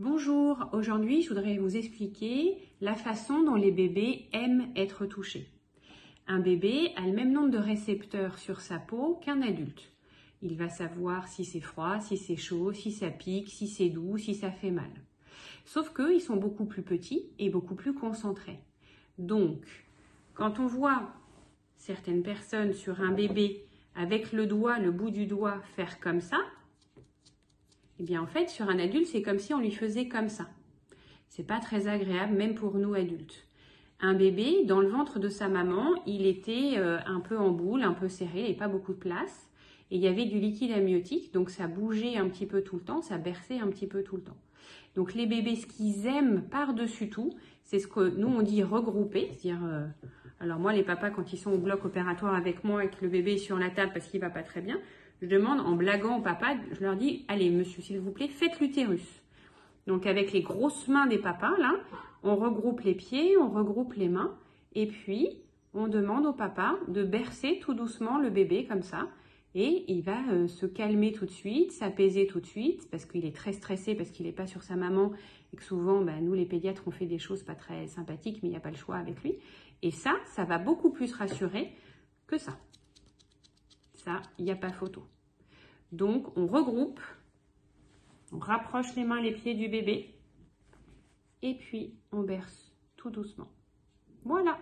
Bonjour, aujourd'hui je voudrais vous expliquer la façon dont les bébés aiment être touchés. Un bébé a le même nombre de récepteurs sur sa peau qu'un adulte. Il va savoir si c'est froid, si c'est chaud, si ça pique, si c'est doux, si ça fait mal. Sauf qu'eux, ils sont beaucoup plus petits et beaucoup plus concentrés. Donc, quand on voit certaines personnes sur un bébé avec le doigt, le bout du doigt, faire comme ça, eh bien en fait, sur un adulte, c'est comme si on lui faisait comme ça. C'est pas très agréable, même pour nous adultes. Un bébé, dans le ventre de sa maman, il était euh, un peu en boule, un peu serré, il n'y avait pas beaucoup de place. Et il y avait du liquide amniotique, donc ça bougeait un petit peu tout le temps, ça berçait un petit peu tout le temps. Donc les bébés, ce qu'ils aiment par-dessus tout, c'est ce que nous on dit regrouper, c'est-à-dire, euh, alors moi les papas quand ils sont au bloc opératoire avec moi et que le bébé est sur la table parce qu'il va pas très bien, je demande en blaguant au papa, je leur dis, allez monsieur s'il vous plaît, faites l'utérus. Donc avec les grosses mains des papas là, on regroupe les pieds, on regroupe les mains et puis on demande au papa de bercer tout doucement le bébé comme ça et il va euh, se calmer tout de suite, s'apaiser tout de suite, parce qu'il est très stressé, parce qu'il n'est pas sur sa maman, et que souvent, bah, nous les pédiatres, on fait des choses pas très sympathiques, mais il n'y a pas le choix avec lui. Et ça, ça va beaucoup plus rassurer que ça. Il n'y a pas photo. Donc, on regroupe, on rapproche les mains, les pieds du bébé, et puis on berce tout doucement. Voilà